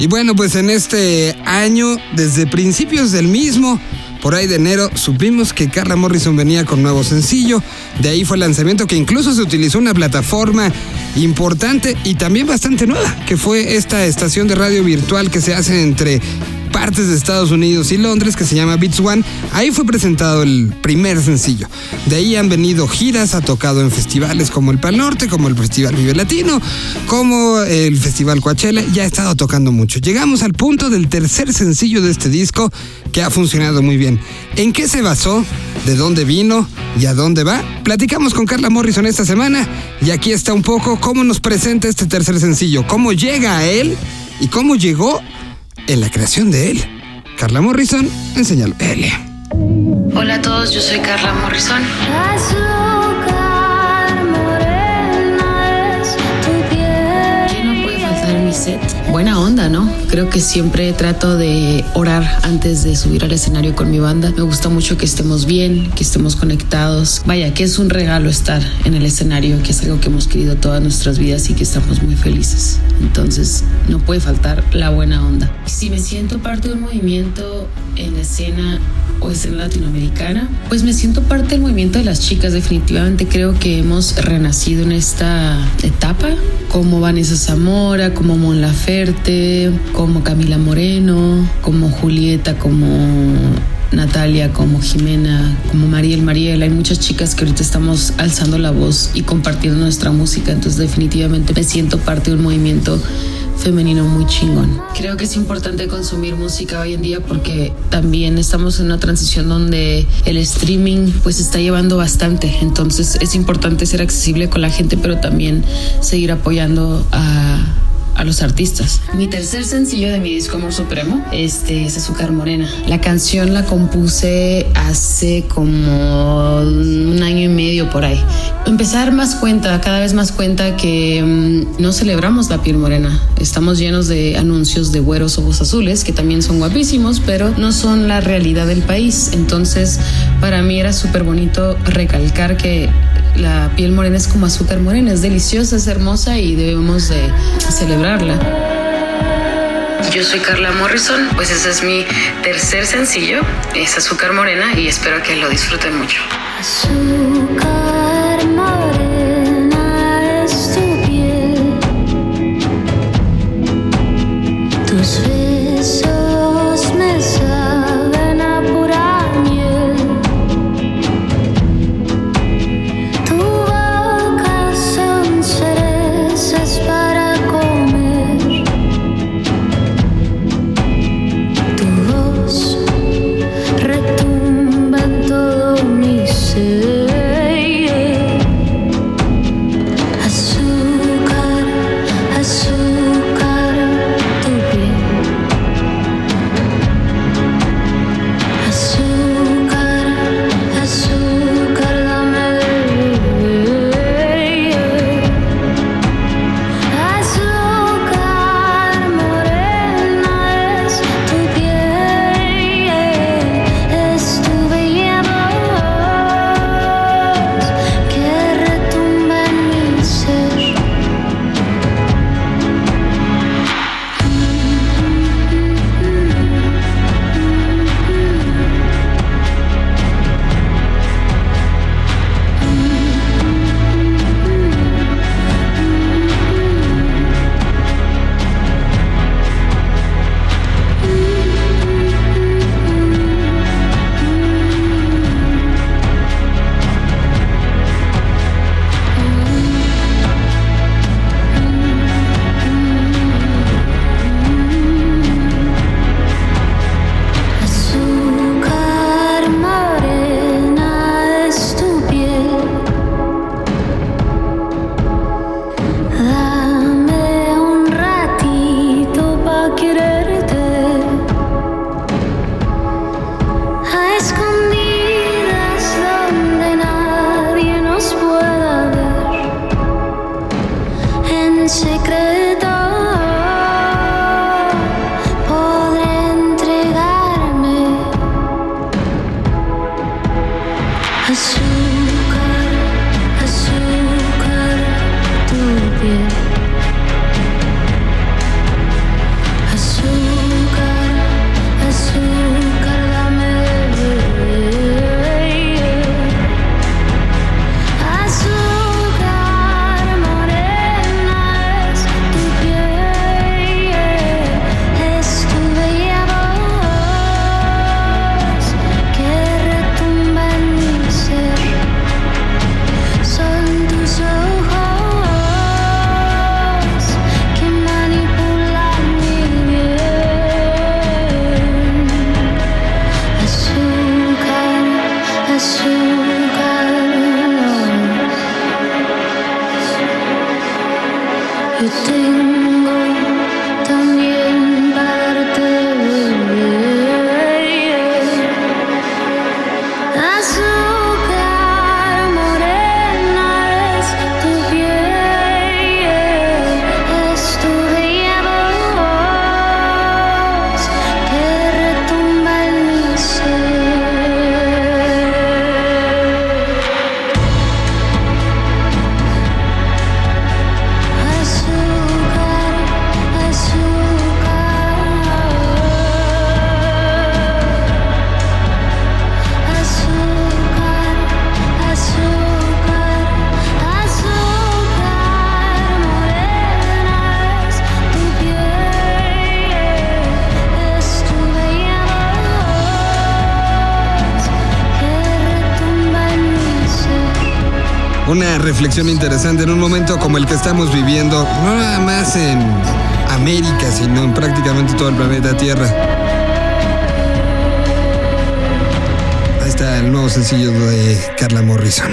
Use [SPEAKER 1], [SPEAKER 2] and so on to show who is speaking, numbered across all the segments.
[SPEAKER 1] Y bueno, pues en este año, desde principios del mismo, por ahí de enero, supimos que Carla Morrison venía con nuevo sencillo. De ahí fue el lanzamiento que incluso se utilizó una plataforma importante y también bastante nueva, que fue esta estación de radio virtual que se hace entre partes de Estados Unidos y Londres que se llama Beats One. Ahí fue presentado el primer sencillo. De ahí han venido giras, ha tocado en festivales como el Pal Norte, como el Festival Vive Latino, como el Festival Coachella. Ya ha estado tocando mucho. Llegamos al punto del tercer sencillo de este disco que ha funcionado muy bien. ¿En qué se basó? ¿De dónde vino? ¿Y a dónde va? Platicamos con Carla Morrison esta semana y aquí está un poco cómo nos presenta este tercer sencillo, cómo llega a él y cómo llegó en la creación de él. Carla Morrison, enséñalo. L.
[SPEAKER 2] Hola a todos, yo soy Carla Morrison. Set? Buena onda, ¿no? Creo que siempre trato de orar antes de subir al escenario con mi banda. Me gusta mucho que estemos bien, que estemos conectados. Vaya, que es un regalo estar en el escenario, que es algo que hemos querido todas nuestras vidas y que estamos muy felices. Entonces, no puede faltar la buena onda. Si me siento parte de un movimiento en la escena o escena latinoamericana, pues me siento parte del movimiento de las chicas. Definitivamente creo que hemos renacido en esta etapa, como Vanessa Zamora, como Mon Laferte, como Camila Moreno, como Julieta, como Natalia, como Jimena, como Mariel Mariel. Hay muchas chicas que ahorita estamos alzando la voz y compartiendo nuestra música. Entonces definitivamente me siento parte de un movimiento femenino muy chingón. Creo que es importante consumir música hoy en día porque también estamos en una transición donde el streaming pues está llevando bastante. Entonces es importante ser accesible con la gente, pero también seguir apoyando a a los artistas. Mi tercer sencillo de mi disco Amor Supremo este, es Azúcar Morena. La canción la compuse hace como un año y medio por ahí. Empecé a dar más cuenta, cada vez más cuenta que mm, no celebramos la piel morena. Estamos llenos de anuncios de güeros ojos azules, que también son guapísimos, pero no son la realidad del país. Entonces, para mí era súper bonito recalcar que la piel morena es como azúcar morena, es deliciosa, es hermosa y debemos de celebrarla. Yo soy Carla Morrison, pues ese es mi tercer sencillo, es Azúcar Morena y espero que lo disfruten mucho.
[SPEAKER 3] Azúcar
[SPEAKER 1] Una reflexión interesante en un momento como el que estamos viviendo, no nada más en América, sino en prácticamente todo el planeta Tierra. Ahí está el nuevo sencillo de Carla Morrison.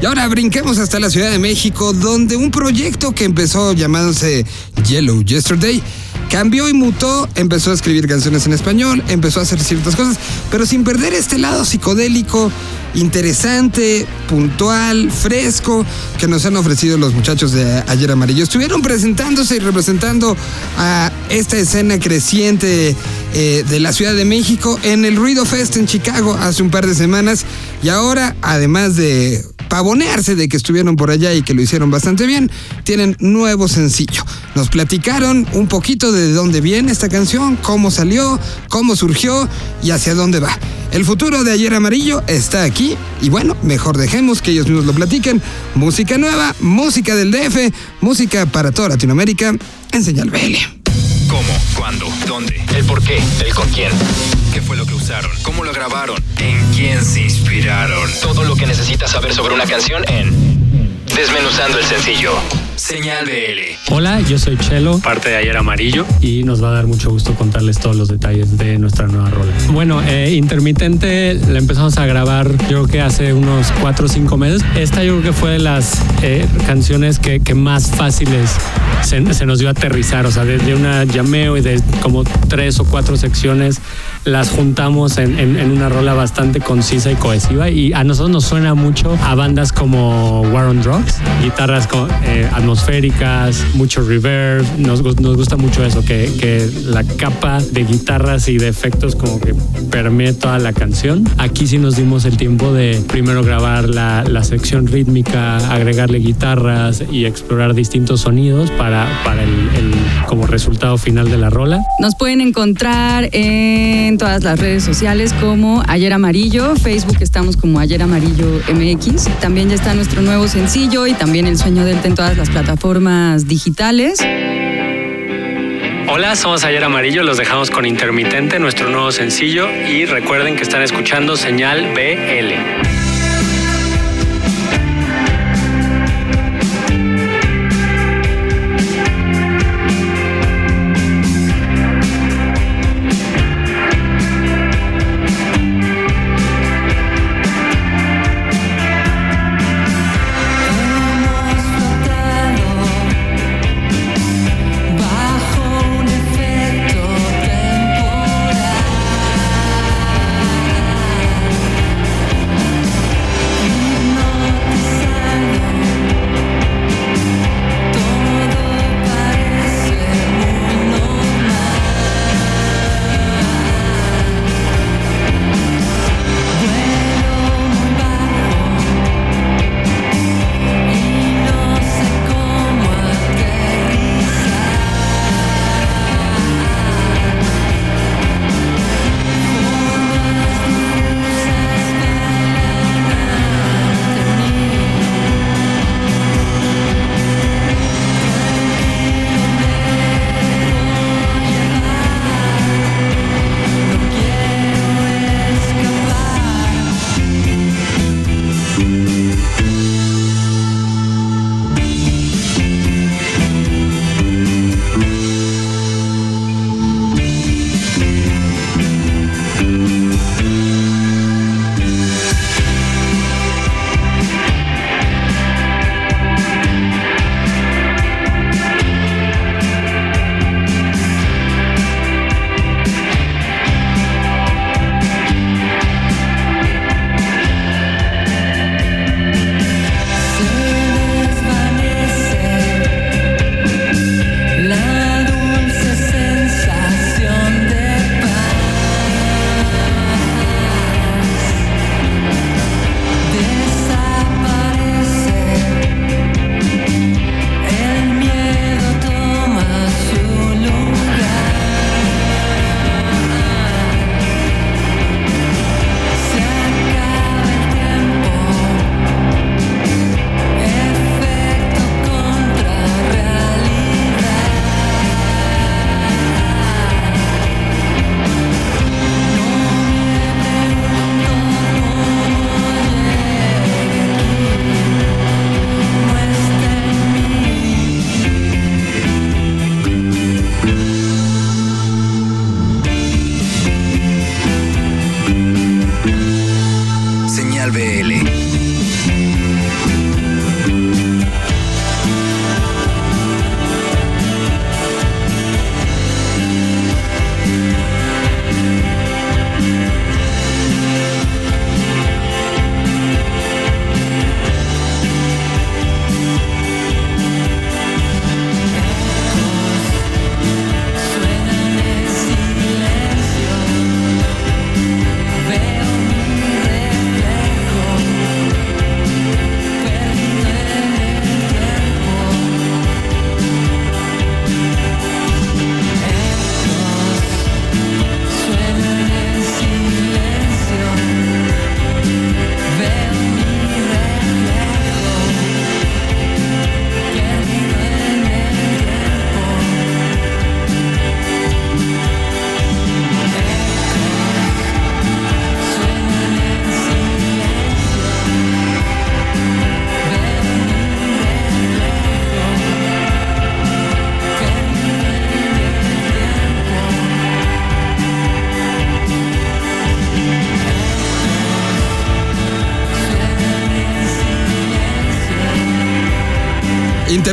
[SPEAKER 1] Y ahora brinquemos hasta la Ciudad de México, donde un proyecto que empezó llamándose Yellow Yesterday cambió y mutó, empezó a escribir canciones en español, empezó a hacer ciertas cosas, pero sin perder este lado psicodélico, interesante, puntual, fresco, que nos han ofrecido los muchachos de Ayer Amarillo. Estuvieron presentándose y representando a esta escena creciente eh, de la Ciudad de México en el Ruido Fest en Chicago hace un par de semanas y ahora, además de pavonearse de que estuvieron por allá y que lo hicieron bastante bien, tienen nuevo sencillo. Nos platicaron un poquito de dónde viene esta canción, cómo salió, cómo surgió y hacia dónde va. El futuro de Ayer Amarillo está aquí y bueno, mejor dejemos que ellos mismos lo platiquen. Música nueva, música del DF, música para toda Latinoamérica en Señal BL.
[SPEAKER 4] ¿Cómo? ¿Cuándo? ¿Dónde? ¿El por qué? ¿El con quién? ¿Qué fue lo que usaron? ¿Cómo lo grabaron? ¿En quién se inspiraron? Todo lo que necesitas saber sobre una canción en Desmenuzando el sencillo. Señal BL.
[SPEAKER 5] Hola, yo soy Chelo, parte de Ayer Amarillo, y nos va a dar mucho gusto contarles todos los detalles de nuestra nueva rola. Bueno, eh, Intermitente la empezamos a grabar yo creo que hace unos 4 o 5 meses. Esta yo creo que fue de las eh, canciones que, que más fáciles se, se nos dio a aterrizar, o sea, desde una llameo y de como tres o cuatro secciones las juntamos en, en- en una rola bastante concisa y cohesiva y a nosotros nos suena mucho a bandas como War on Drugs, guitarras co- eh, atmosféricas, mucho reverb, nos, nos gusta mucho eso, que, que la capa de guitarras y de efectos como que permee toda la canción. Aquí sí nos dimos el tiempo de primero grabar la, la sección rítmica, agregarle guitarras y explorar distintos sonidos para, para el, el como resultado final de la rola.
[SPEAKER 6] Nos pueden encontrar en todas las redes sociales como Ayer Amarillo, Facebook estamos como Ayer Amarillo MX. También ya está nuestro nuevo sencillo y también El Sueño Delta en todas las plataformas digitales.
[SPEAKER 5] Hola, somos Ayer Amarillo, los dejamos con Intermitente, nuestro nuevo sencillo, y recuerden que están escuchando Señal BL.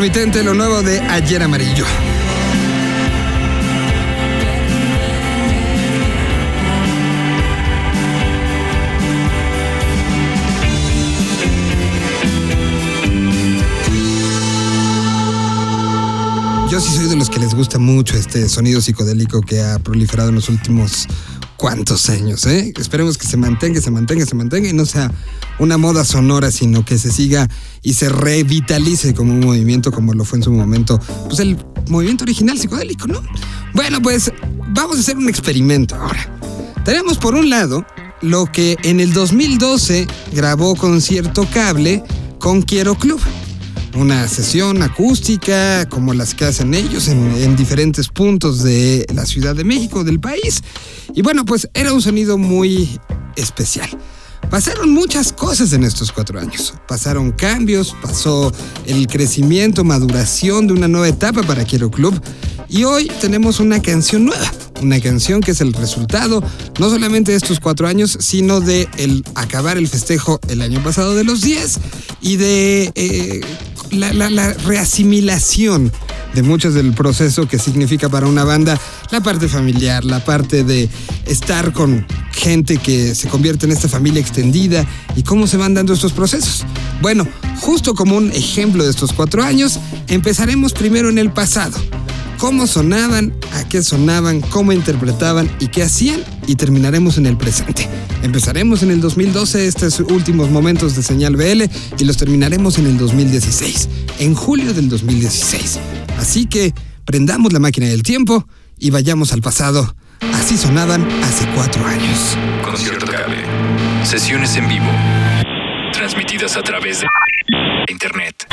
[SPEAKER 1] Intermitente, lo nuevo de Ayer Amarillo. Yo sí soy de los que les gusta mucho este sonido psicodélico que ha proliferado en los últimos cuantos años, ¿eh? Esperemos que se mantenga, se mantenga, se mantenga y no sea una moda sonora, sino que se siga y se revitalice como un movimiento como lo fue en su momento, pues el movimiento original psicodélico, ¿no? Bueno, pues vamos a hacer un experimento ahora. Tenemos por un lado lo que en el 2012 grabó concierto cable con Quiero Club una sesión acústica como las que hacen ellos en, en, diferentes puntos de la Ciudad de México, del país. Y bueno, pues era un sonido muy especial. Pasaron muchas cosas en estos cuatro años. Pasaron cambios, pasó el crecimiento, maduración de una nueva etapa para Quiero Club. Y hoy tenemos una canción nueva, una canción que es el resultado no solamente de estos cuatro años, sino de el acabar el festejo el año pasado de los 10 y de eh, la, la, la, reasimilación de muchos del proceso que significa para una banda la parte familiar, la parte de estar con gente que se convierte en esta familia extendida y cómo se van dando estos procesos. Bueno, justo como un ejemplo de estos cuatro años, empezaremos primero en el pasado cómo sonaban, a qué sonaban, cómo interpretaban y qué hacían y terminaremos en el presente. Empezaremos en el 2012 estos últimos momentos de señal BL y los terminaremos en el 2016, en julio del 2016. Así que prendamos la máquina del tiempo y vayamos al pasado. Así sonaban hace cuatro años.
[SPEAKER 4] Concierto Cable. Sesiones en vivo. Transmitidas a través de Internet.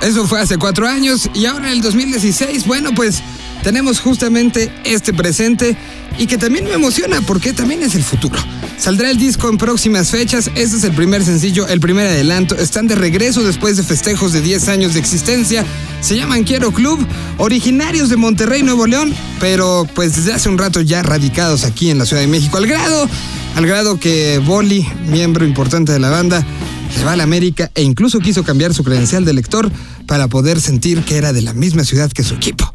[SPEAKER 1] Eso fue hace cuatro años y ahora en el 2016, bueno, pues tenemos justamente este presente y que también me emociona porque también es el futuro. Saldrá el disco en próximas fechas, este es el primer sencillo, el primer adelanto, están de regreso después de festejos de 10 años de existencia, se llaman Quiero Club, originarios de Monterrey, Nuevo León, pero pues desde hace un rato ya radicados aquí en la Ciudad de México, al grado, al grado que Boli, miembro importante de la banda, se va a la América e incluso quiso cambiar su credencial de lector para poder sentir que era de la misma ciudad que su equipo.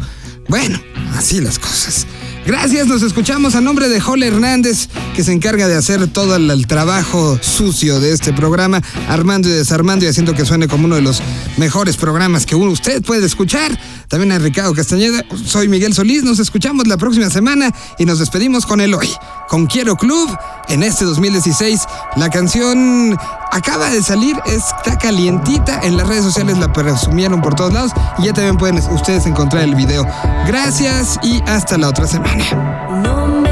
[SPEAKER 1] Bueno, así las cosas. Gracias, nos escuchamos a nombre de Jole Hernández, que se encarga de hacer todo el, trabajo sucio de este programa, armando y desarmando y haciendo que suene como uno de los mejores programas que usted puede escuchar. También a Ricardo Castañeda, soy Miguel Solís, nos escuchamos la próxima semana y nos despedimos con el hoy, con Quiero Club en este 2016. La canción acaba de salir, está calientita, en las redes sociales la presumieron por todos lados y ya también pueden ustedes encontrar el video. Gracias y hasta la otra semana.